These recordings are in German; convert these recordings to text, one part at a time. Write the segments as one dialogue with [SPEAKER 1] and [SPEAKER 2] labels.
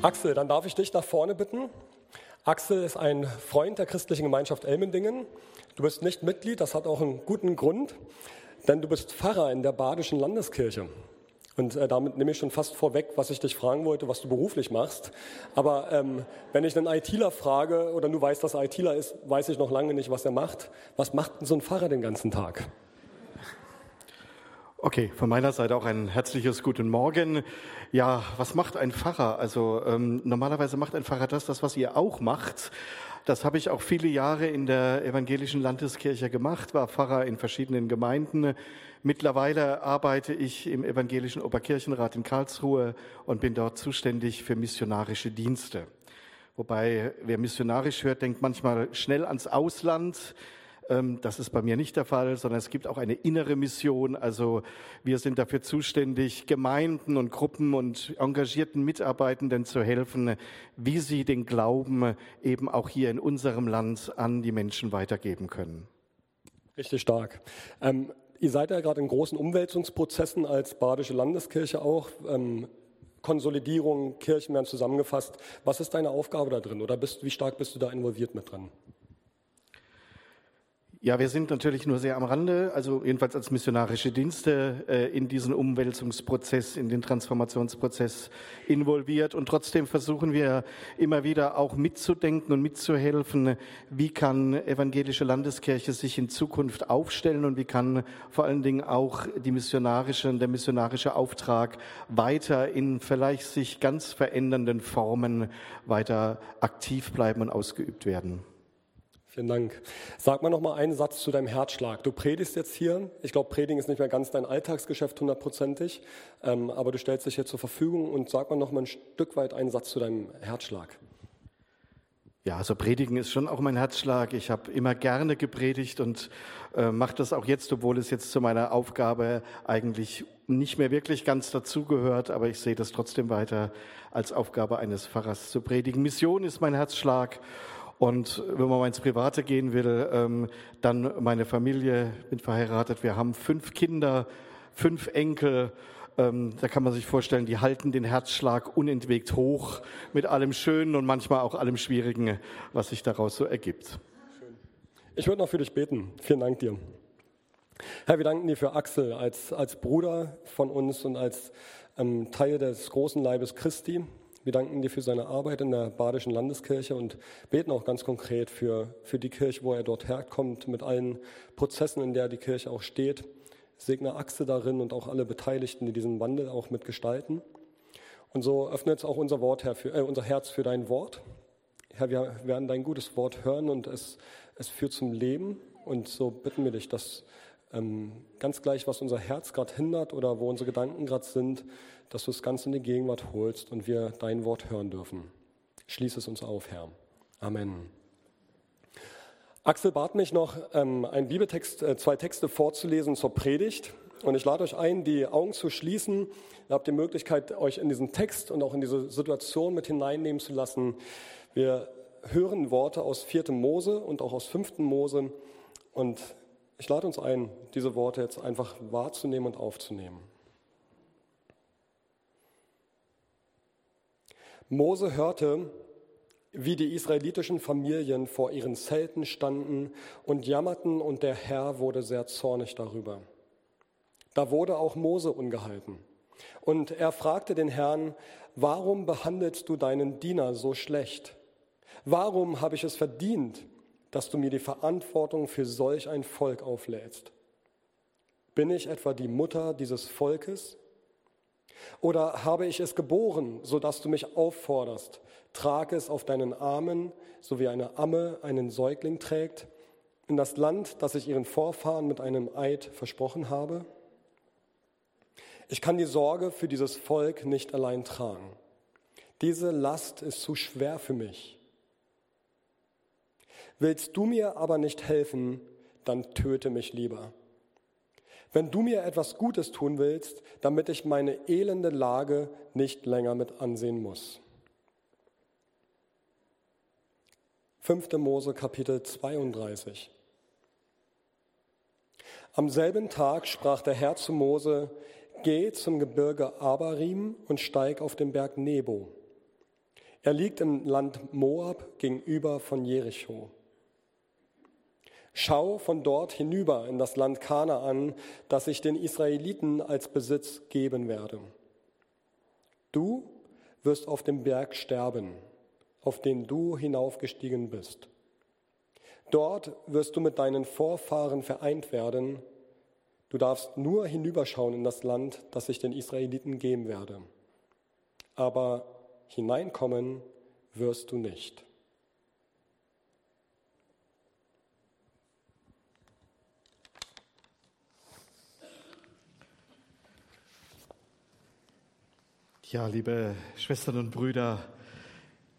[SPEAKER 1] Axel, dann darf ich dich nach vorne bitten. Axel ist ein Freund der christlichen Gemeinschaft Elmendingen. Du bist nicht Mitglied, das hat auch einen guten Grund, denn du bist Pfarrer in der Badischen Landeskirche. Und äh, damit nehme ich schon fast vorweg, was ich dich fragen wollte, was du beruflich machst. Aber ähm, wenn ich einen ITler frage oder du weißt, dass er ITler ist, weiß ich noch lange nicht, was er macht. Was macht denn so ein Pfarrer den ganzen Tag?
[SPEAKER 2] Okay, von meiner Seite auch ein herzliches Guten Morgen. Ja, was macht ein Pfarrer? Also ähm, normalerweise macht ein Pfarrer das, das, was ihr auch macht. Das habe ich auch viele Jahre in der evangelischen Landeskirche gemacht, war Pfarrer in verschiedenen Gemeinden. Mittlerweile arbeite ich im evangelischen Oberkirchenrat in Karlsruhe und bin dort zuständig für missionarische Dienste. Wobei, wer missionarisch hört, denkt manchmal schnell ans Ausland. Ähm, das ist bei mir nicht der Fall, sondern es gibt auch eine innere Mission. Also wir sind dafür zuständig, Gemeinden und Gruppen und engagierten Mitarbeitenden zu helfen, wie sie den Glauben eben auch hier in unserem Land an die Menschen weitergeben können.
[SPEAKER 1] Richtig stark. Ähm, ihr seid ja gerade in großen Umwälzungsprozessen als Badische Landeskirche auch. Ähm, Konsolidierung, Kirchen werden zusammengefasst. Was ist deine Aufgabe da drin oder bist, wie stark bist du da involviert mit drin?
[SPEAKER 2] Ja, wir sind natürlich nur sehr am Rande, also jedenfalls als missionarische Dienste äh, in diesen Umwälzungsprozess, in den Transformationsprozess involviert. Und trotzdem versuchen wir immer wieder auch mitzudenken und mitzuhelfen, wie kann evangelische Landeskirche sich in Zukunft aufstellen und wie kann vor allen Dingen auch die missionarische, der missionarische Auftrag weiter in vielleicht sich ganz verändernden Formen weiter aktiv bleiben und ausgeübt werden.
[SPEAKER 1] Vielen Dank. Sag mal noch mal einen Satz zu deinem Herzschlag. Du predigst jetzt hier. Ich glaube, Predigen ist nicht mehr ganz dein Alltagsgeschäft hundertprozentig, ähm, aber du stellst dich hier zur Verfügung und sag mal noch mal ein Stück weit einen Satz zu deinem Herzschlag.
[SPEAKER 2] Ja, also Predigen ist schon auch mein Herzschlag. Ich habe immer gerne gepredigt und äh, mache das auch jetzt, obwohl es jetzt zu meiner Aufgabe eigentlich nicht mehr wirklich ganz dazugehört, aber ich sehe das trotzdem weiter als Aufgabe eines Pfarrers zu predigen. Mission ist mein Herzschlag und wenn man mal ins Private gehen will, ähm, dann meine Familie, bin verheiratet, wir haben fünf Kinder, fünf Enkel. Ähm, da kann man sich vorstellen, die halten den Herzschlag unentwegt hoch mit allem Schönen und manchmal auch allem Schwierigen, was sich daraus so ergibt.
[SPEAKER 1] Ich würde noch für dich beten. Vielen Dank dir. Herr, wir danken dir für Axel als, als Bruder von uns und als ähm, Teil des großen Leibes Christi. Wir danken dir für seine Arbeit in der Badischen Landeskirche und beten auch ganz konkret für, für die Kirche, wo er dort herkommt, mit allen Prozessen, in der die Kirche auch steht. Segne Achse darin und auch alle Beteiligten, die diesen Wandel auch mitgestalten. Und so öffne jetzt auch unser, Wort, Herr, für, äh, unser Herz für dein Wort. Herr, wir werden dein gutes Wort hören und es, es führt zum Leben. Und so bitten wir dich, dass ähm, ganz gleich, was unser Herz gerade hindert oder wo unsere Gedanken gerade sind, dass du es ganz in die Gegenwart holst und wir dein Wort hören dürfen. Schließe es uns auf, Herr. Amen. Axel bat mich noch, ähm, einen Bibeltext, äh, zwei Texte vorzulesen zur Predigt. Und ich lade euch ein, die Augen zu schließen. Ihr habt die Möglichkeit, euch in diesen Text und auch in diese Situation mit hineinnehmen zu lassen. Wir hören Worte aus 4. Mose und auch aus 5. Mose. Und ich lade uns ein, diese Worte jetzt einfach wahrzunehmen und aufzunehmen. Mose hörte, wie die israelitischen Familien vor ihren Zelten standen und jammerten, und der Herr wurde sehr zornig darüber. Da wurde auch Mose ungehalten. Und er fragte den Herrn, warum behandelst du deinen Diener so schlecht? Warum habe ich es verdient, dass du mir die Verantwortung für solch ein Volk auflädst? Bin ich etwa die Mutter dieses Volkes? Oder habe ich es geboren, sodass du mich aufforderst, trage es auf deinen Armen, so wie eine Amme einen Säugling trägt, in das Land, das ich ihren Vorfahren mit einem Eid versprochen habe? Ich kann die Sorge für dieses Volk nicht allein tragen. Diese Last ist zu schwer für mich. Willst du mir aber nicht helfen, dann töte mich lieber. Wenn du mir etwas Gutes tun willst, damit ich meine elende Lage nicht länger mit ansehen muss. 5. Mose Kapitel 32. Am selben Tag sprach der Herr zu Mose, Geh zum Gebirge Abarim und steig auf den Berg Nebo. Er liegt im Land Moab gegenüber von Jericho. Schau von dort hinüber in das Land Kanaan, das ich den Israeliten als Besitz geben werde. Du wirst auf dem Berg sterben, auf den du hinaufgestiegen bist. Dort wirst du mit deinen Vorfahren vereint werden. Du darfst nur hinüberschauen in das Land, das ich den Israeliten geben werde. Aber hineinkommen wirst du nicht.
[SPEAKER 2] Ja, liebe Schwestern und Brüder,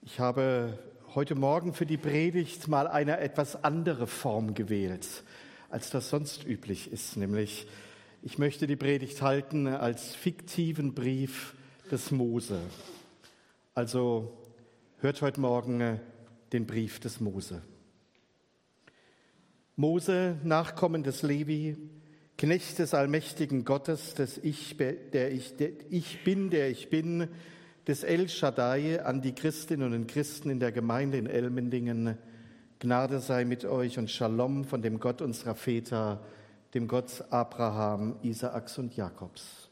[SPEAKER 2] ich habe heute Morgen für die Predigt mal eine etwas andere Form gewählt, als das sonst üblich ist, nämlich ich möchte die Predigt halten als fiktiven Brief des Mose. Also hört heute Morgen den Brief des Mose. Mose, Nachkommen des Levi, Knecht des allmächtigen Gottes, des ich, der ich, der ich bin, der ich bin, des El Shaddai an die Christinnen und Christen in der Gemeinde in Elmendingen. Gnade sei mit euch und Shalom von dem Gott unserer Väter, dem Gott Abraham, Isaaks und Jakobs.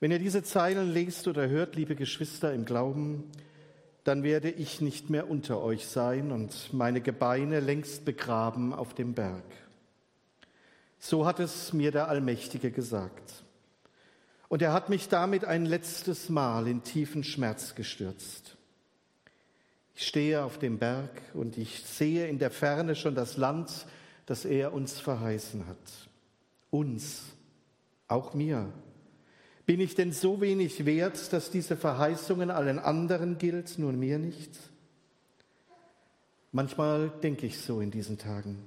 [SPEAKER 2] Wenn ihr diese Zeilen lest oder hört, liebe Geschwister im Glauben, dann werde ich nicht mehr unter euch sein und meine Gebeine längst begraben auf dem Berg. So hat es mir der Allmächtige gesagt. Und er hat mich damit ein letztes Mal in tiefen Schmerz gestürzt. Ich stehe auf dem Berg und ich sehe in der Ferne schon das Land, das er uns verheißen hat. Uns, auch mir. Bin ich denn so wenig wert, dass diese Verheißungen allen anderen gilt, nur mir nicht? Manchmal denke ich so in diesen Tagen.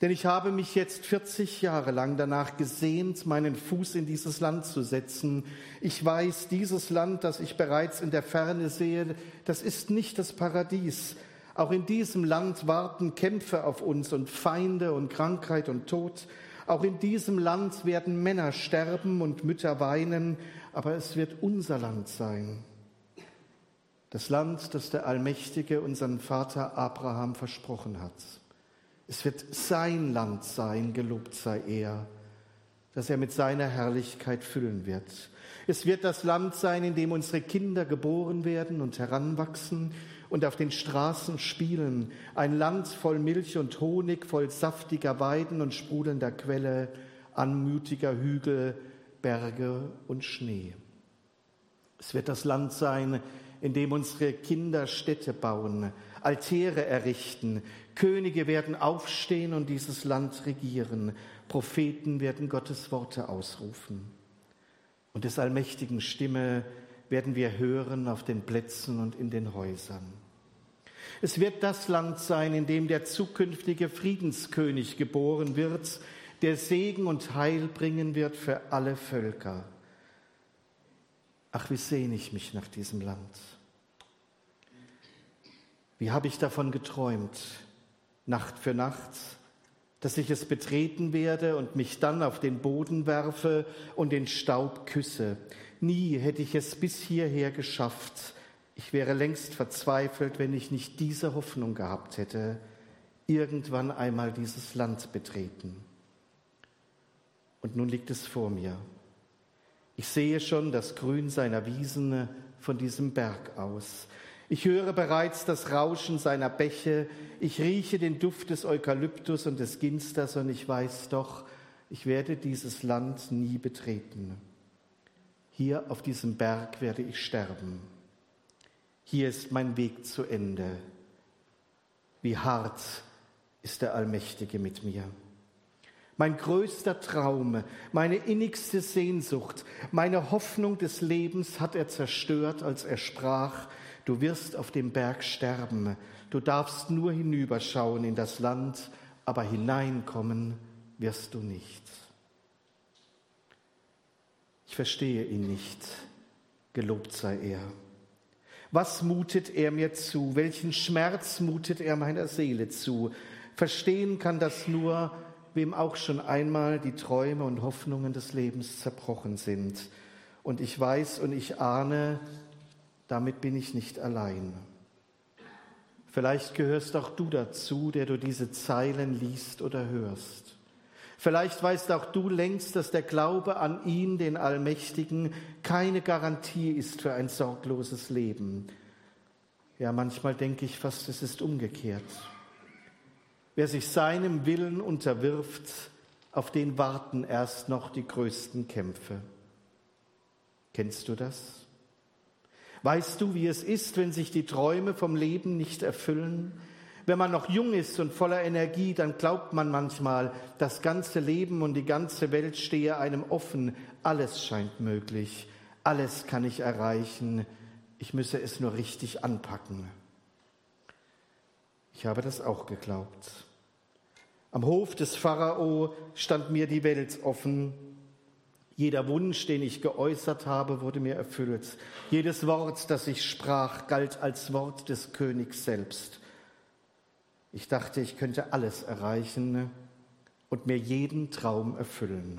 [SPEAKER 2] Denn ich habe mich jetzt 40 Jahre lang danach gesehnt, meinen Fuß in dieses Land zu setzen. Ich weiß, dieses Land, das ich bereits in der Ferne sehe, das ist nicht das Paradies. Auch in diesem Land warten Kämpfe auf uns und Feinde und Krankheit und Tod. Auch in diesem Land werden Männer sterben und Mütter weinen, aber es wird unser Land sein. Das Land, das der Allmächtige unseren Vater Abraham versprochen hat. Es wird sein Land sein, gelobt sei er, das er mit seiner Herrlichkeit füllen wird. Es wird das Land sein, in dem unsere Kinder geboren werden und heranwachsen und auf den Straßen spielen. Ein Land voll Milch und Honig, voll saftiger Weiden und sprudelnder Quelle, anmutiger Hügel, Berge und Schnee. Es wird das Land sein, in dem unsere Kinder Städte bauen, Altäre errichten, Könige werden aufstehen und dieses Land regieren. Propheten werden Gottes Worte ausrufen. Und des allmächtigen Stimme werden wir hören auf den Plätzen und in den Häusern. Es wird das Land sein, in dem der zukünftige Friedenskönig geboren wird, der Segen und Heil bringen wird für alle Völker. Ach, wie sehne ich mich nach diesem Land. Wie habe ich davon geträumt, Nacht für Nacht, dass ich es betreten werde und mich dann auf den Boden werfe und den Staub küsse. Nie hätte ich es bis hierher geschafft. Ich wäre längst verzweifelt, wenn ich nicht diese Hoffnung gehabt hätte, irgendwann einmal dieses Land betreten. Und nun liegt es vor mir. Ich sehe schon das Grün seiner Wiesen von diesem Berg aus. Ich höre bereits das Rauschen seiner Bäche, ich rieche den Duft des Eukalyptus und des Ginsters und ich weiß doch, ich werde dieses Land nie betreten. Hier auf diesem Berg werde ich sterben. Hier ist mein Weg zu Ende. Wie hart ist der Allmächtige mit mir. Mein größter Traum, meine innigste Sehnsucht, meine Hoffnung des Lebens hat er zerstört, als er sprach, Du wirst auf dem Berg sterben. Du darfst nur hinüberschauen in das Land, aber hineinkommen wirst du nicht. Ich verstehe ihn nicht. Gelobt sei er. Was mutet er mir zu? Welchen Schmerz mutet er meiner Seele zu? Verstehen kann das nur, wem auch schon einmal die Träume und Hoffnungen des Lebens zerbrochen sind. Und ich weiß und ich ahne, damit bin ich nicht allein. Vielleicht gehörst auch du dazu, der du diese Zeilen liest oder hörst. Vielleicht weißt auch du längst, dass der Glaube an ihn, den Allmächtigen, keine Garantie ist für ein sorgloses Leben. Ja, manchmal denke ich fast, es ist umgekehrt. Wer sich seinem Willen unterwirft, auf den warten erst noch die größten Kämpfe. Kennst du das? Weißt du, wie es ist, wenn sich die Träume vom Leben nicht erfüllen? Wenn man noch jung ist und voller Energie, dann glaubt man manchmal, das ganze Leben und die ganze Welt stehe einem offen. Alles scheint möglich. Alles kann ich erreichen. Ich müsse es nur richtig anpacken. Ich habe das auch geglaubt. Am Hof des Pharao stand mir die Welt offen jeder Wunsch, den ich geäußert habe, wurde mir erfüllt. Jedes Wort, das ich sprach, galt als Wort des Königs selbst. Ich dachte, ich könnte alles erreichen und mir jeden Traum erfüllen.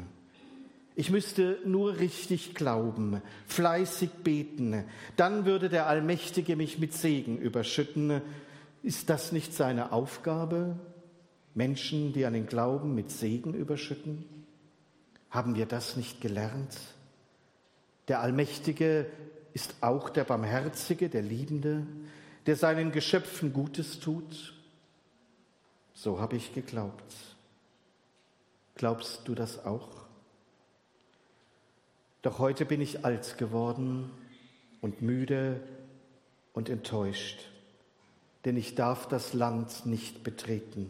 [SPEAKER 2] Ich müsste nur richtig glauben, fleißig beten, dann würde der Allmächtige mich mit Segen überschütten. Ist das nicht seine Aufgabe, Menschen, die an den Glauben mit Segen überschütten? Haben wir das nicht gelernt? Der Allmächtige ist auch der Barmherzige, der Liebende, der seinen Geschöpfen Gutes tut. So habe ich geglaubt. Glaubst du das auch? Doch heute bin ich alt geworden und müde und enttäuscht, denn ich darf das Land nicht betreten.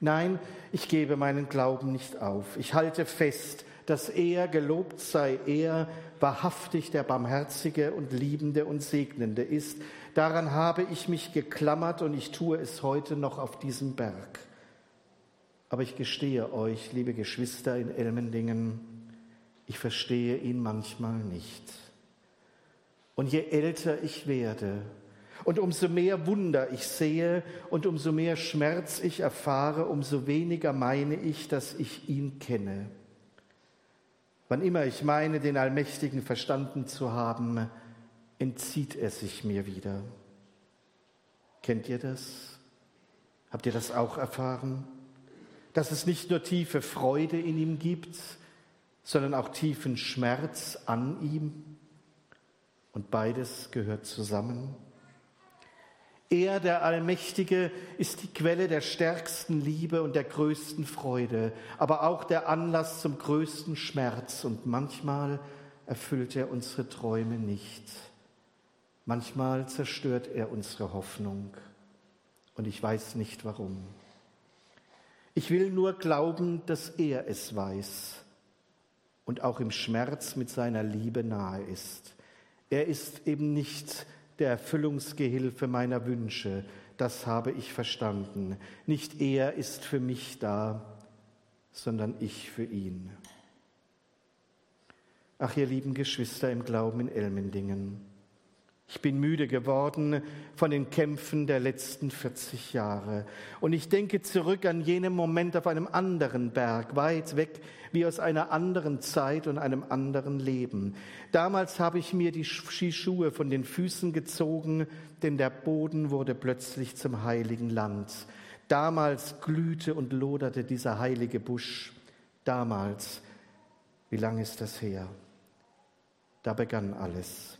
[SPEAKER 2] Nein, ich gebe meinen Glauben nicht auf. Ich halte fest, dass er, gelobt sei er, wahrhaftig der Barmherzige und Liebende und Segnende ist. Daran habe ich mich geklammert und ich tue es heute noch auf diesem Berg. Aber ich gestehe euch, liebe Geschwister in Elmendingen, ich verstehe ihn manchmal nicht. Und je älter ich werde, und umso mehr Wunder ich sehe und umso mehr Schmerz ich erfahre, umso weniger meine ich, dass ich ihn kenne. Wann immer ich meine, den Allmächtigen verstanden zu haben, entzieht er sich mir wieder. Kennt ihr das? Habt ihr das auch erfahren? Dass es nicht nur tiefe Freude in ihm gibt, sondern auch tiefen Schmerz an ihm? Und beides gehört zusammen. Er, der Allmächtige, ist die Quelle der stärksten Liebe und der größten Freude, aber auch der Anlass zum größten Schmerz. Und manchmal erfüllt er unsere Träume nicht. Manchmal zerstört er unsere Hoffnung. Und ich weiß nicht warum. Ich will nur glauben, dass er es weiß und auch im Schmerz mit seiner Liebe nahe ist. Er ist eben nicht der Erfüllungsgehilfe meiner Wünsche. Das habe ich verstanden. Nicht er ist für mich da, sondern ich für ihn. Ach, ihr lieben Geschwister im Glauben in Elmendingen. Ich bin müde geworden von den Kämpfen der letzten 40 Jahre. Und ich denke zurück an jenen Moment auf einem anderen Berg, weit weg, wie aus einer anderen Zeit und einem anderen Leben. Damals habe ich mir die Skischuhe von den Füßen gezogen, denn der Boden wurde plötzlich zum heiligen Land. Damals glühte und loderte dieser heilige Busch. Damals, wie lange ist das her? Da begann alles.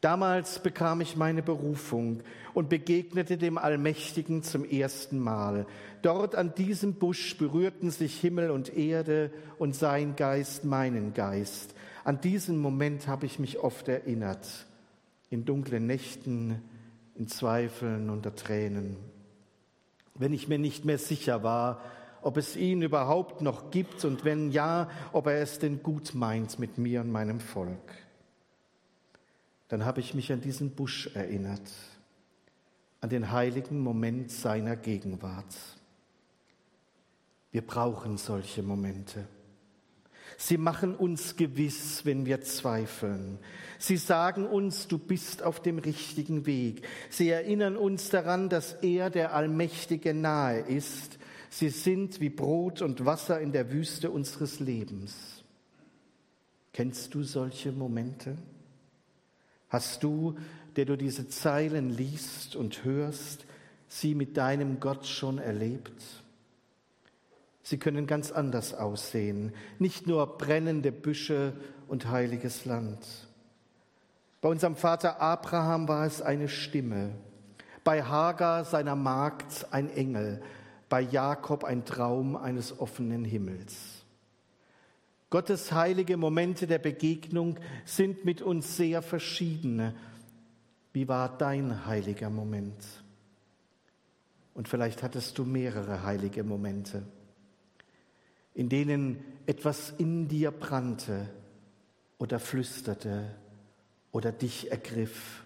[SPEAKER 2] Damals bekam ich meine Berufung und begegnete dem Allmächtigen zum ersten Mal. Dort an diesem Busch berührten sich Himmel und Erde und sein Geist meinen Geist. An diesen Moment habe ich mich oft erinnert, in dunklen Nächten, in Zweifeln, unter Tränen. Wenn ich mir nicht mehr sicher war, ob es ihn überhaupt noch gibt und wenn ja, ob er es denn gut meint mit mir und meinem Volk dann habe ich mich an diesen Busch erinnert, an den heiligen Moment seiner Gegenwart. Wir brauchen solche Momente. Sie machen uns gewiss, wenn wir zweifeln. Sie sagen uns, du bist auf dem richtigen Weg. Sie erinnern uns daran, dass er, der Allmächtige, nahe ist. Sie sind wie Brot und Wasser in der Wüste unseres Lebens. Kennst du solche Momente? Hast du, der du diese Zeilen liest und hörst, sie mit deinem Gott schon erlebt? Sie können ganz anders aussehen, nicht nur brennende Büsche und heiliges Land. Bei unserem Vater Abraham war es eine Stimme, bei Hagar seiner Magd ein Engel, bei Jakob ein Traum eines offenen Himmels. Gottes heilige Momente der Begegnung sind mit uns sehr verschieden. Wie war dein heiliger Moment? Und vielleicht hattest du mehrere heilige Momente, in denen etwas in dir brannte oder flüsterte oder dich ergriff,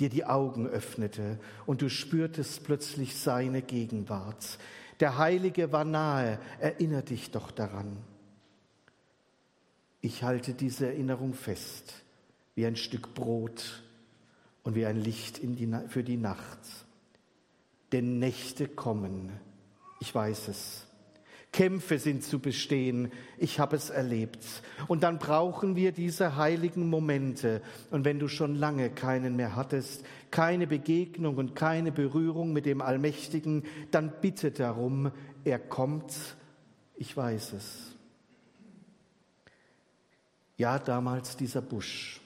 [SPEAKER 2] dir die Augen öffnete und du spürtest plötzlich seine Gegenwart. Der Heilige war nahe, erinnere dich doch daran. Ich halte diese Erinnerung fest, wie ein Stück Brot und wie ein Licht die, für die Nacht. Denn Nächte kommen, ich weiß es. Kämpfe sind zu bestehen, ich habe es erlebt. Und dann brauchen wir diese heiligen Momente. Und wenn du schon lange keinen mehr hattest, keine Begegnung und keine Berührung mit dem Allmächtigen, dann bitte darum, er kommt, ich weiß es. Ja, damals dieser Busch.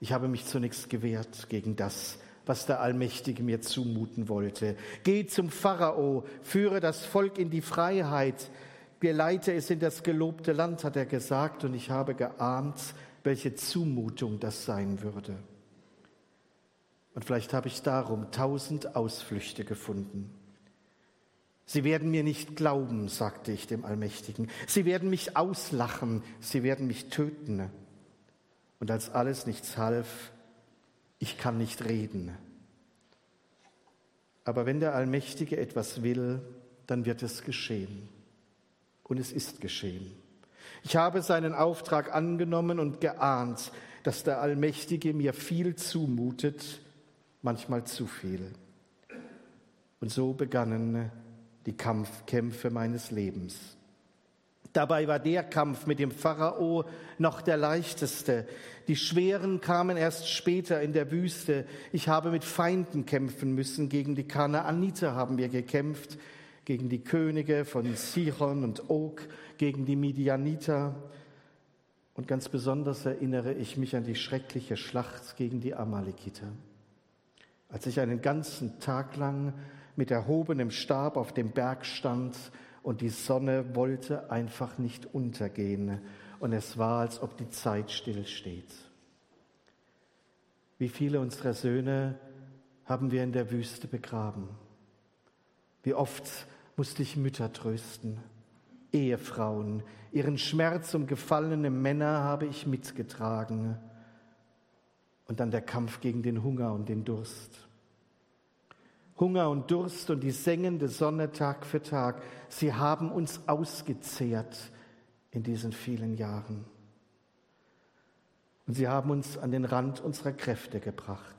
[SPEAKER 2] Ich habe mich zunächst gewehrt gegen das, was der Allmächtige mir zumuten wollte. Geh zum Pharao, führe das Volk in die Freiheit, geleite es in das gelobte Land, hat er gesagt, und ich habe geahnt, welche Zumutung das sein würde. Und vielleicht habe ich darum tausend Ausflüchte gefunden. Sie werden mir nicht glauben, sagte ich dem Allmächtigen. Sie werden mich auslachen, sie werden mich töten. Und als alles nichts half, ich kann nicht reden. Aber wenn der Allmächtige etwas will, dann wird es geschehen. Und es ist geschehen. Ich habe seinen Auftrag angenommen und geahnt, dass der Allmächtige mir viel zumutet, manchmal zu viel. Und so begannen die Kampfkämpfe meines Lebens. Dabei war der Kampf mit dem Pharao noch der leichteste. Die schweren kamen erst später in der Wüste. Ich habe mit Feinden kämpfen müssen. Gegen die Kanaaniter haben wir gekämpft, gegen die Könige von Sihon und Og, gegen die Midianiter. Und ganz besonders erinnere ich mich an die schreckliche Schlacht gegen die Amalekiter. Als ich einen ganzen Tag lang mit erhobenem Stab auf dem Berg stand und die Sonne wollte einfach nicht untergehen und es war, als ob die Zeit stillsteht. Wie viele unserer Söhne haben wir in der Wüste begraben? Wie oft musste ich Mütter trösten, Ehefrauen, ihren Schmerz um gefallene Männer habe ich mitgetragen. Und dann der Kampf gegen den Hunger und den Durst. Hunger und Durst und die sengende Sonne Tag für Tag, sie haben uns ausgezehrt in diesen vielen Jahren. Und sie haben uns an den Rand unserer Kräfte gebracht.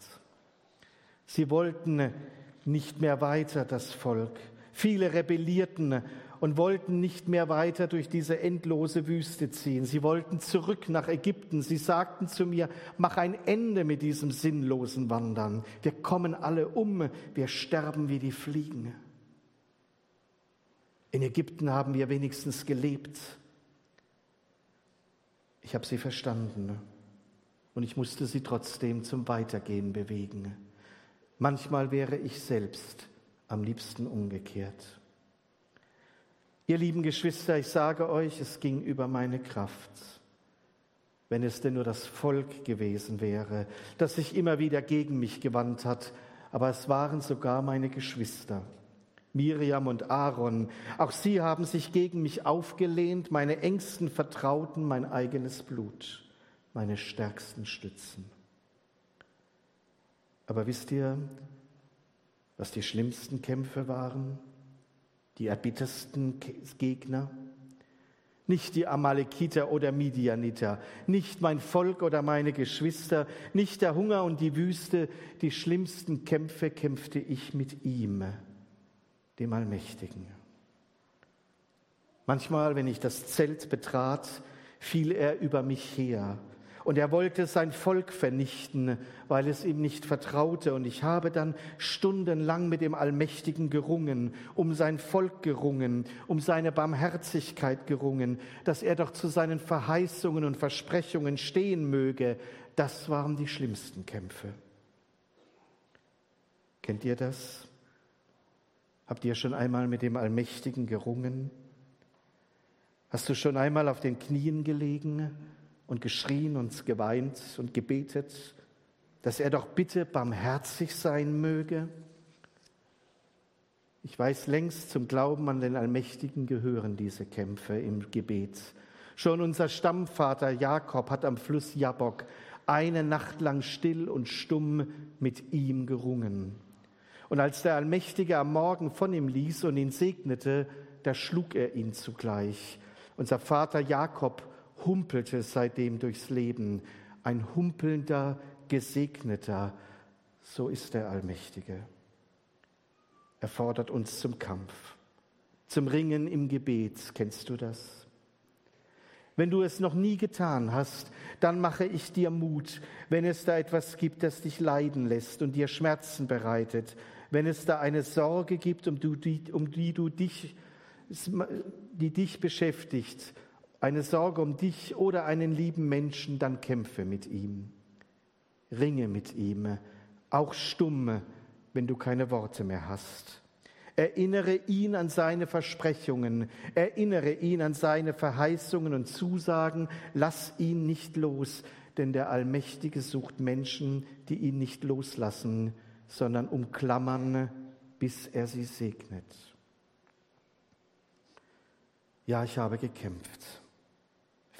[SPEAKER 2] Sie wollten nicht mehr weiter, das Volk. Viele rebellierten und wollten nicht mehr weiter durch diese endlose Wüste ziehen. Sie wollten zurück nach Ägypten. Sie sagten zu mir, mach ein Ende mit diesem sinnlosen Wandern. Wir kommen alle um, wir sterben wie die Fliegen. In Ägypten haben wir wenigstens gelebt. Ich habe sie verstanden und ich musste sie trotzdem zum Weitergehen bewegen. Manchmal wäre ich selbst am liebsten umgekehrt. Ihr lieben Geschwister, ich sage euch, es ging über meine Kraft. Wenn es denn nur das Volk gewesen wäre, das sich immer wieder gegen mich gewandt hat, aber es waren sogar meine Geschwister. Miriam und Aaron, auch sie haben sich gegen mich aufgelehnt, meine engsten Vertrauten, mein eigenes Blut, meine stärksten Stützen. Aber wisst ihr, was die schlimmsten Kämpfe waren? Die erbittersten Gegner, nicht die Amalekiter oder Midianiter, nicht mein Volk oder meine Geschwister, nicht der Hunger und die Wüste, die schlimmsten Kämpfe kämpfte ich mit ihm, dem Allmächtigen. Manchmal, wenn ich das Zelt betrat, fiel er über mich her Und er wollte sein Volk vernichten, weil es ihm nicht vertraute. Und ich habe dann stundenlang mit dem Allmächtigen gerungen, um sein Volk gerungen, um seine Barmherzigkeit gerungen, dass er doch zu seinen Verheißungen und Versprechungen stehen möge. Das waren die schlimmsten Kämpfe. Kennt ihr das? Habt ihr schon einmal mit dem Allmächtigen gerungen? Hast du schon einmal auf den Knien gelegen und geschrien und geweint und gebetet, dass er doch bitte barmherzig sein möge? Ich weiß längst, zum Glauben an den Allmächtigen gehören diese Kämpfe im Gebet. Schon unser Stammvater Jakob hat am Fluss Jabok eine Nacht lang still und stumm mit ihm gerungen. Und als der Allmächtige am Morgen von ihm ließ und ihn segnete, da schlug er ihn zugleich. Unser Vater Jakob humpelte seitdem durchs Leben, ein humpelnder, gesegneter, so ist der Allmächtige. Er fordert uns zum Kampf, zum Ringen im Gebet. Kennst du das? Wenn du es noch nie getan hast, dann mache ich dir Mut, wenn es da etwas gibt, das dich leiden lässt und dir Schmerzen bereitet, wenn es da eine Sorge gibt, um, die, um die du dich, die dich beschäftigt, eine Sorge um dich oder einen lieben Menschen, dann kämpfe mit ihm. Ringe mit ihm, auch stumme, wenn du keine Worte mehr hast. Erinnere ihn an seine Versprechungen, erinnere ihn an seine Verheißungen und Zusagen, lass ihn nicht los, denn der Allmächtige sucht Menschen, die ihn nicht loslassen, sondern umklammern, bis er sie segnet. Ja, ich habe gekämpft,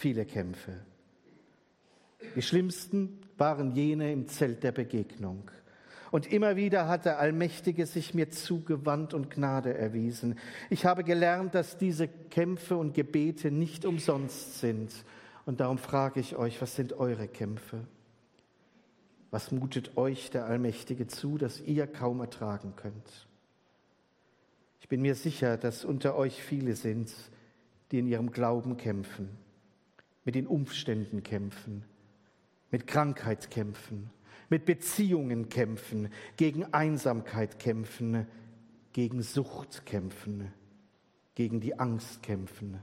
[SPEAKER 2] viele Kämpfe. Die schlimmsten waren jene im Zelt der Begegnung. Und immer wieder hat der Allmächtige sich mir zugewandt und Gnade erwiesen. Ich habe gelernt, dass diese Kämpfe und Gebete nicht umsonst sind. Und darum frage ich euch, was sind eure Kämpfe? Was mutet euch der Allmächtige zu, dass ihr kaum ertragen könnt? Ich bin mir sicher, dass unter euch viele sind, die in ihrem Glauben kämpfen, mit den Umständen kämpfen, mit Krankheit kämpfen, mit Beziehungen kämpfen, gegen Einsamkeit kämpfen, gegen Sucht kämpfen, gegen die Angst kämpfen,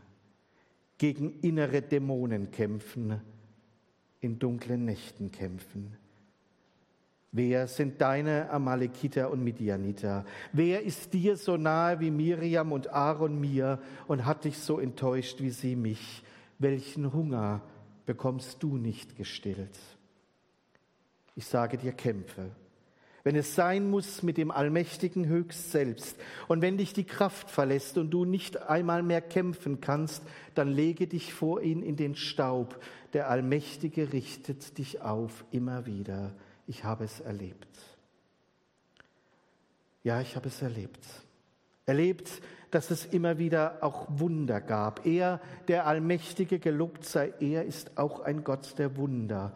[SPEAKER 2] gegen innere Dämonen kämpfen, in dunklen Nächten kämpfen. Wer sind deine Amalekiter und Midianiter? Wer ist dir so nahe wie Miriam und Aaron mir und hat dich so enttäuscht wie sie mich? Welchen Hunger bekommst du nicht gestillt? Ich sage dir, kämpfe. Wenn es sein muss mit dem Allmächtigen höchst selbst und wenn dich die Kraft verlässt und du nicht einmal mehr kämpfen kannst, dann lege dich vor ihn in den Staub. Der Allmächtige richtet dich auf immer wieder ich habe es erlebt. Ja, ich habe es erlebt. Erlebt, dass es immer wieder auch Wunder gab. Er, der Allmächtige, gelobt sei, er ist auch ein Gott der Wunder.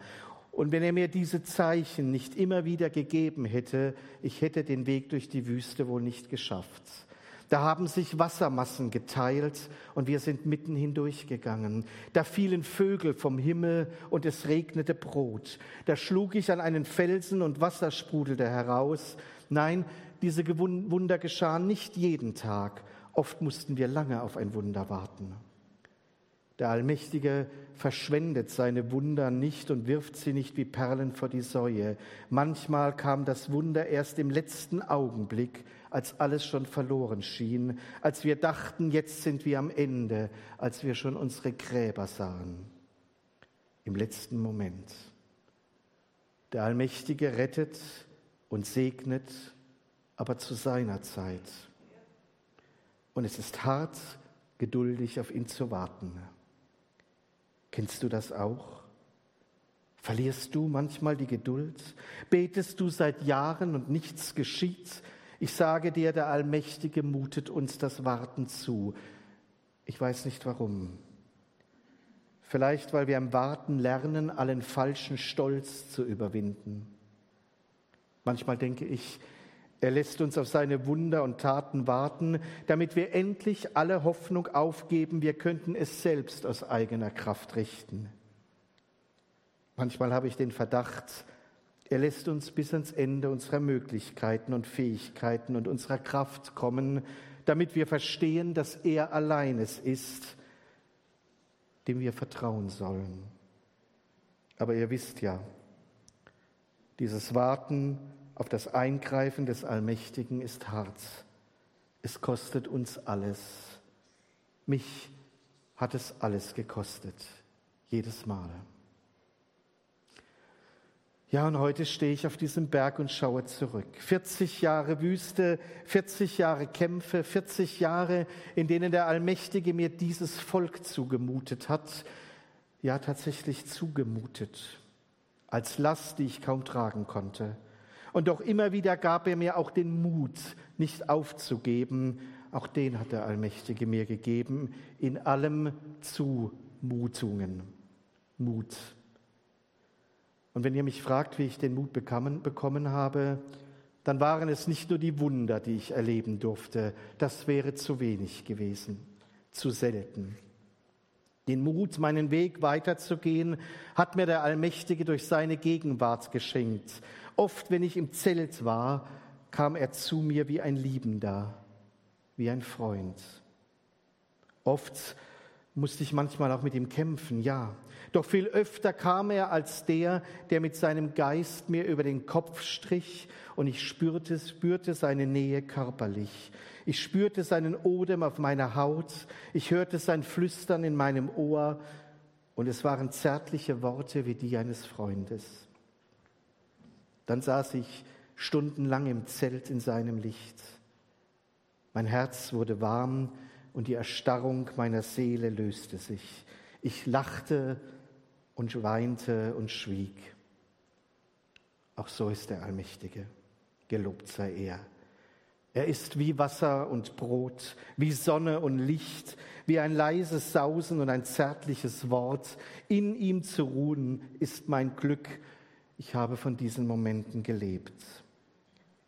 [SPEAKER 2] Und wenn er mir diese Zeichen nicht immer wieder gegeben hätte, ich hätte den Weg durch die Wüste wohl nicht geschafft. Da haben sich Wassermassen geteilt und wir sind mitten hindurchgegangen. Da fielen Vögel vom Himmel und es regnete Brot. Da schlug ich an einen Felsen und Wasser sprudelte heraus. Nein, diese Wunder geschahen nicht jeden Tag. Oft mussten wir lange auf ein Wunder warten. Der Allmächtige verschwendet seine Wunder nicht und wirft sie nicht wie Perlen vor die Säue. Manchmal kam das Wunder erst im letzten Augenblick, als alles schon verloren schien, als wir dachten, jetzt sind wir am Ende, als wir schon unsere Gräber sahen. Im letzten Moment. Der Allmächtige rettet und segnet, aber zu seiner Zeit. Und es ist hart, geduldig auf ihn zu warten. Kennst du das auch? Verlierst du manchmal die Geduld? Betest du seit Jahren und nichts geschieht? Ich sage dir, der Allmächtige mutet uns das Warten zu. Ich weiß nicht warum. Vielleicht, weil wir im Warten lernen, allen falschen Stolz zu überwinden. Manchmal denke ich, er lässt uns auf seine Wunder und Taten warten, damit wir endlich alle Hoffnung aufgeben, wir könnten es selbst aus eigener Kraft richten. Manchmal habe ich den Verdacht, er lässt uns bis ans Ende unserer Möglichkeiten und Fähigkeiten und unserer Kraft kommen, damit wir verstehen, dass er allein es ist, dem wir vertrauen sollen. Aber ihr wisst ja, dieses Warten auf das Eingreifen des Allmächtigen ist hart. Es kostet uns alles. Mich hat es alles gekostet, jedes Mal. Ja, und heute stehe ich auf diesem Berg und schaue zurück. 40 Jahre Wüste, 40 Jahre Kämpfe, 40 Jahre, in denen der Allmächtige mir dieses Volk zugemutet hat. Ja, tatsächlich zugemutet. Als Last, die ich kaum tragen konnte. Und doch immer wieder gab er mir auch den Mut, nicht aufzugeben. Auch den hat der Allmächtige mir gegeben, in allem Zumutungen. Mut. Und wenn ihr mich fragt, wie ich den Mut bekommen, bekommen habe, dann waren es nicht nur die Wunder, die ich erleben durfte. Das wäre zu wenig gewesen, zu selten. Den Mut, meinen Weg weiterzugehen, hat mir der Allmächtige durch seine Gegenwart geschenkt. Oft, wenn ich im Zelt war, kam er zu mir wie ein Liebender, wie ein Freund. Oft musste ich manchmal auch mit ihm kämpfen, ja. Doch viel öfter kam er als der, der mit seinem Geist mir über den Kopf strich und ich spürte, spürte seine Nähe körperlich. Ich spürte seinen Odem auf meiner Haut, ich hörte sein Flüstern in meinem Ohr und es waren zärtliche Worte wie die eines Freundes. Dann saß ich stundenlang im Zelt in seinem Licht. Mein Herz wurde warm und die Erstarrung meiner Seele löste sich. Ich lachte und weinte und schwieg. Auch so ist der Allmächtige. Gelobt sei er. Er ist wie Wasser und Brot, wie Sonne und Licht, wie ein leises Sausen und ein zärtliches Wort. In ihm zu ruhen ist mein Glück. Ich habe von diesen Momenten gelebt.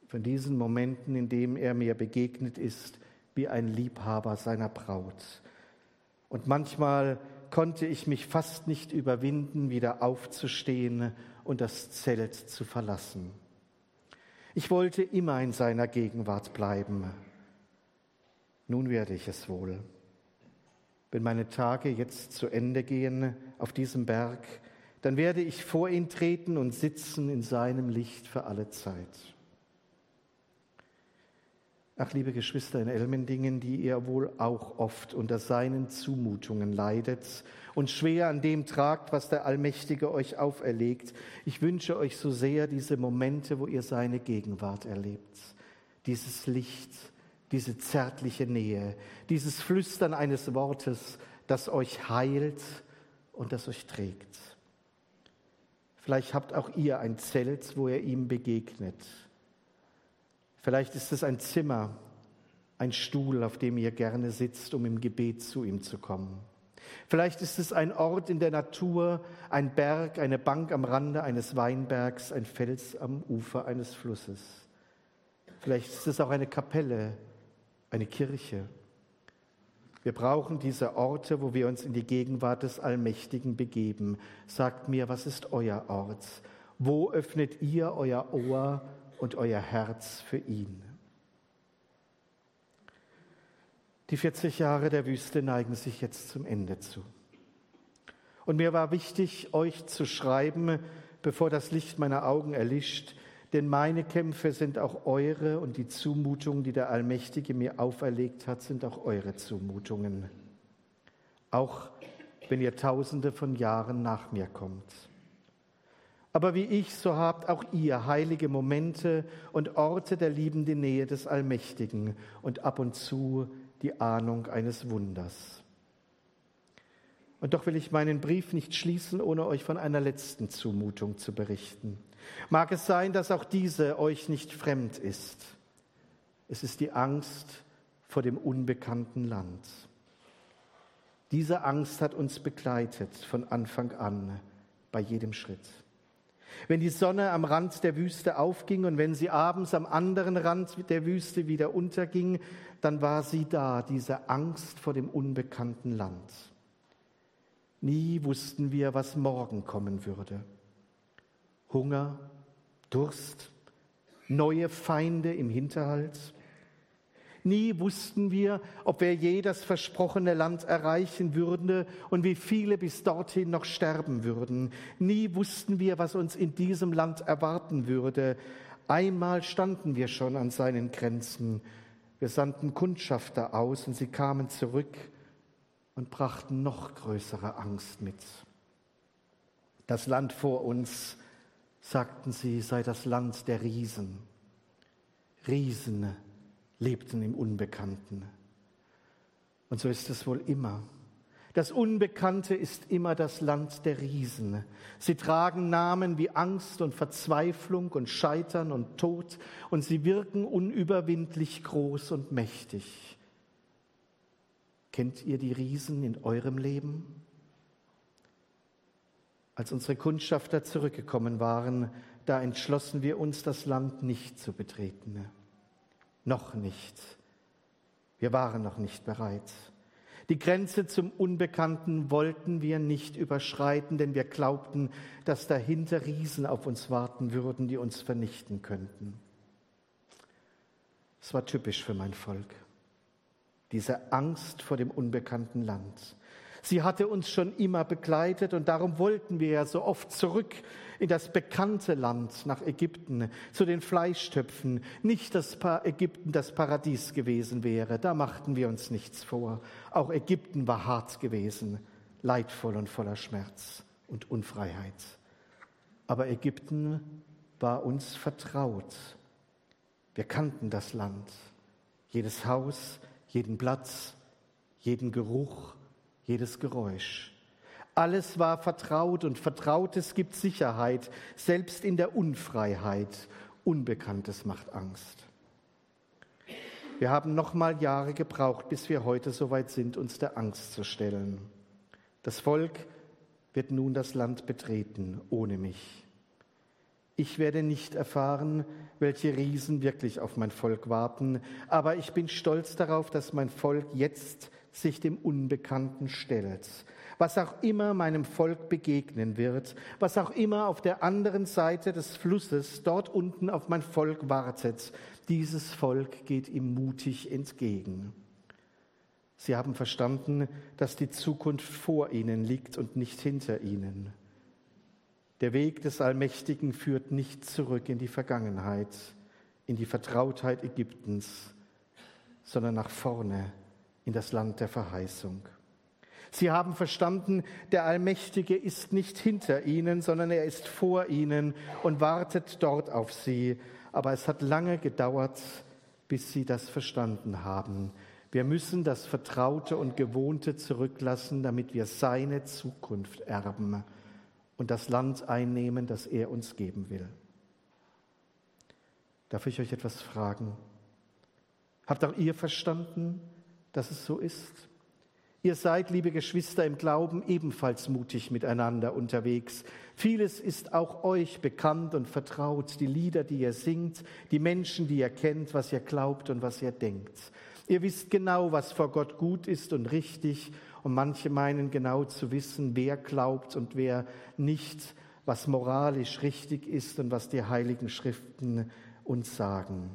[SPEAKER 2] Von diesen Momenten, in denen er mir begegnet ist, wie ein Liebhaber seiner Braut. Und manchmal konnte ich mich fast nicht überwinden, wieder aufzustehen und das Zelt zu verlassen. Ich wollte immer in seiner Gegenwart bleiben. Nun werde ich es wohl. Wenn meine Tage jetzt zu Ende gehen auf diesem Berg, dann werde ich vor ihn treten und sitzen in seinem Licht für alle Zeit. Ach, liebe Geschwister in Elmendingen, die ihr wohl auch oft unter seinen Zumutungen leidet und schwer an dem tragt, was der Allmächtige euch auferlegt. Ich wünsche euch so sehr diese Momente, wo ihr seine Gegenwart erlebt. Dieses Licht, diese zärtliche Nähe, dieses Flüstern eines Wortes, das euch heilt und das euch trägt. Vielleicht habt auch ihr ein Zelt, wo ihr ihm begegnet Vielleicht ist es ein Zimmer, ein Stuhl, auf dem ihr gerne sitzt, um im Gebet zu ihm zu kommen. Vielleicht ist es ein Ort in der Natur, ein Berg, eine Bank am Rande eines Weinbergs, ein Fels am Ufer eines Flusses. Vielleicht ist es auch eine Kapelle, eine Kirche. Wir brauchen diese Orte, wo wir uns in die Gegenwart des Allmächtigen begeben. Sagt mir, was ist euer Ort? Wo öffnet ihr euer Ohr und euer Herz für ihn. Die 40 Jahre der Wüste neigen sich jetzt zum Ende zu. Und mir war wichtig, euch zu schreiben, bevor das Licht meiner Augen erlischt, denn meine Kämpfe sind auch eure und die Zumutungen, die der Allmächtige mir auferlegt hat, sind auch eure Zumutungen. Auch wenn ihr Tausende von Jahren nach mir kommt. Aber wie ich, so habt auch ihr heilige Momente und Orte der liebenden Nähe des Allmächtigen und ab und zu die Ahnung eines Wunders. Und doch will ich meinen Brief nicht schließen, ohne euch von einer letzten Zumutung zu berichten. Mag es sein, dass auch diese euch nicht fremd ist. Es ist die Angst vor dem unbekannten Land. Diese Angst hat uns begleitet von Anfang an bei jedem Schritt. Wenn die Sonne am Rand der Wüste aufging und wenn sie abends am anderen Rand der Wüste wieder unterging, dann war sie da, diese Angst vor dem unbekannten Land. Nie wussten wir, was morgen kommen würde. Hunger, Durst, neue Feinde im Hinterhalt. Nie wussten wir, ob wir je das versprochene Land erreichen würden und wie viele bis dorthin noch sterben würden. Nie wussten wir, was uns in diesem Land erwarten würde. Einmal standen wir schon an seinen Grenzen. Wir sandten Kundschafter aus und sie kamen zurück und brachten noch größere Angst mit. Das Land vor uns, sagten sie, sei das Land der Riesen. Riesen lebten im Unbekannten. Und so ist es wohl immer. Das Unbekannte ist immer das Land der Riesen. Sie tragen Namen wie Angst und Verzweiflung und Scheitern und Tod und sie wirken unüberwindlich groß und mächtig. Kennt ihr die Riesen in eurem Leben? Als unsere Kundschafter zurückgekommen waren, da entschlossen wir uns, das Land nicht zu betreten. Noch nicht. Wir waren noch nicht bereit. Die Grenze zum Unbekannten wollten wir nicht überschreiten, denn wir glaubten, dass dahinter Riesen auf uns warten würden, die uns vernichten könnten. Es war typisch für mein Volk, diese Angst vor dem unbekannten Land. Sie hatte uns schon immer begleitet und darum wollten wir ja so oft zurück in das bekannte Land nach Ägypten, zu den Fleischtöpfen. Nicht, dass Ägypten das Paradies gewesen wäre, da machten wir uns nichts vor. Auch Ägypten war hart gewesen, leidvoll und voller Schmerz und Unfreiheit. Aber Ägypten war uns vertraut. Wir kannten das Land, jedes Haus, jeden Platz, jeden Geruch, jedes Geräusch. Alles war vertraut und Vertrautes gibt Sicherheit, selbst in der Unfreiheit. Unbekanntes macht Angst. Wir haben nochmal Jahre gebraucht, bis wir heute so weit sind, uns der Angst zu stellen. Das Volk wird nun das Land betreten, ohne mich. Ich werde nicht erfahren, welche Riesen wirklich auf mein Volk warten, aber ich bin stolz darauf, dass mein Volk jetzt sich dem Unbekannten stellt. Was auch immer meinem Volk begegnen wird, was auch immer auf der anderen Seite des Flusses dort unten auf mein Volk wartet, dieses Volk geht ihm mutig entgegen. Sie haben verstanden, dass die Zukunft vor ihnen liegt und nicht hinter ihnen. Der Weg des Allmächtigen führt nicht zurück in die Vergangenheit, in die Vertrautheit Ägyptens, sondern nach vorne in das Land der Verheißung. Sie haben verstanden, der Allmächtige ist nicht hinter ihnen, sondern er ist vor ihnen und wartet dort auf sie. Aber es hat lange gedauert, bis sie das verstanden haben. Wir müssen das Vertraute und Gewohnte zurücklassen, damit wir seine Zukunft erben und das Land einnehmen, das er uns geben will. Darf ich euch etwas fragen? Habt auch ihr verstanden, dass es so ist. Ihr seid, liebe Geschwister im Glauben, ebenfalls mutig miteinander unterwegs. Vieles ist auch euch bekannt und vertraut, die Lieder, die ihr singt, die Menschen, die ihr kennt, was ihr glaubt und was ihr denkt. Ihr wisst genau, was vor Gott gut ist und richtig, und manche meinen genau zu wissen, wer glaubt und wer nicht, was moralisch richtig ist und was die heiligen Schriften uns sagen.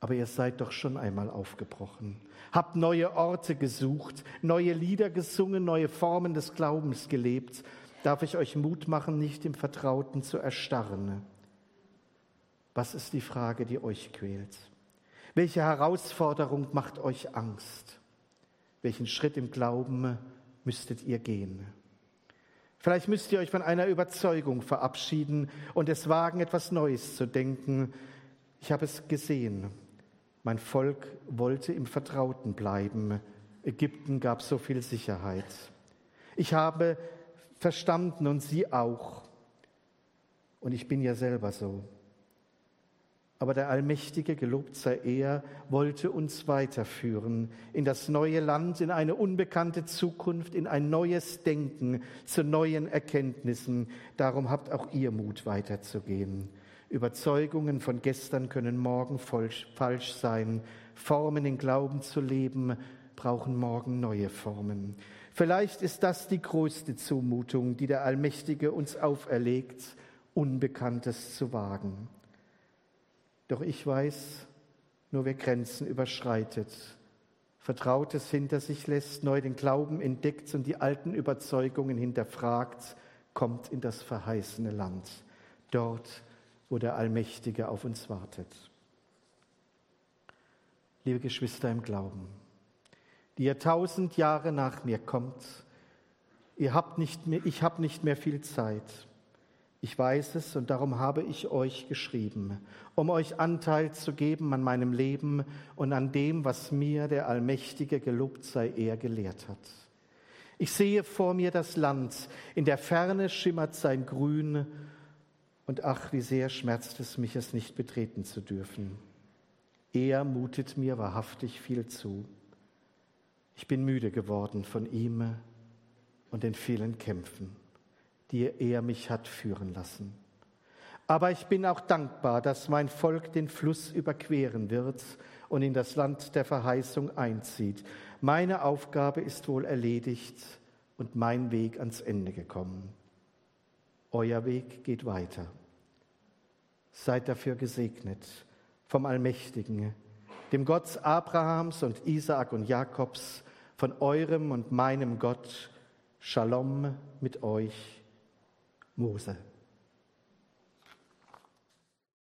[SPEAKER 2] Aber ihr seid doch schon einmal aufgebrochen habt neue Orte gesucht, neue Lieder gesungen, neue Formen des Glaubens gelebt, darf ich euch Mut machen, nicht im Vertrauten zu erstarren. Was ist die Frage, die euch quält? Welche Herausforderung macht euch Angst? Welchen Schritt im Glauben müsstet ihr gehen? Vielleicht müsst ihr euch von einer Überzeugung verabschieden und es wagen, etwas Neues zu denken. Ich habe es gesehen. Mein Volk wollte im Vertrauten bleiben. Ägypten gab so viel Sicherheit. Ich habe verstanden und Sie auch. Und ich bin ja selber so. Aber der Allmächtige, gelobt sei er, wollte uns weiterführen in das neue Land, in eine unbekannte Zukunft, in ein neues Denken, zu neuen Erkenntnissen. Darum habt auch ihr Mut weiterzugehen. Überzeugungen von gestern können morgen falsch sein. Formen in Glauben zu leben brauchen morgen neue Formen. Vielleicht ist das die größte Zumutung, die der Allmächtige uns auferlegt, Unbekanntes zu wagen. Doch ich weiß, nur wer Grenzen überschreitet, Vertrautes hinter sich lässt, neu den Glauben entdeckt und die alten Überzeugungen hinterfragt, kommt in das verheißene Land, dort, wo der Allmächtige auf uns wartet. Liebe Geschwister im Glauben, die ihr tausend Jahre nach mir kommt, ihr habt nicht mehr, ich habe nicht mehr viel Zeit. Ich weiß es und darum habe ich euch geschrieben, um euch Anteil zu geben an meinem Leben und an dem, was mir der Allmächtige gelobt sei, er gelehrt hat. Ich sehe vor mir das Land, in der Ferne schimmert sein Grün, und ach, wie sehr schmerzt es mich, es nicht betreten zu dürfen. Er mutet mir wahrhaftig viel zu. Ich bin müde geworden von ihm und den vielen Kämpfen die er mich hat führen lassen. Aber ich bin auch dankbar, dass mein Volk den Fluss überqueren wird und in das Land der Verheißung einzieht. Meine Aufgabe ist wohl erledigt und mein Weg ans Ende gekommen. Euer Weg geht weiter. Seid dafür gesegnet vom Allmächtigen, dem Gott Abrahams und Isaak und Jakobs, von eurem und meinem Gott. Shalom mit euch Mose.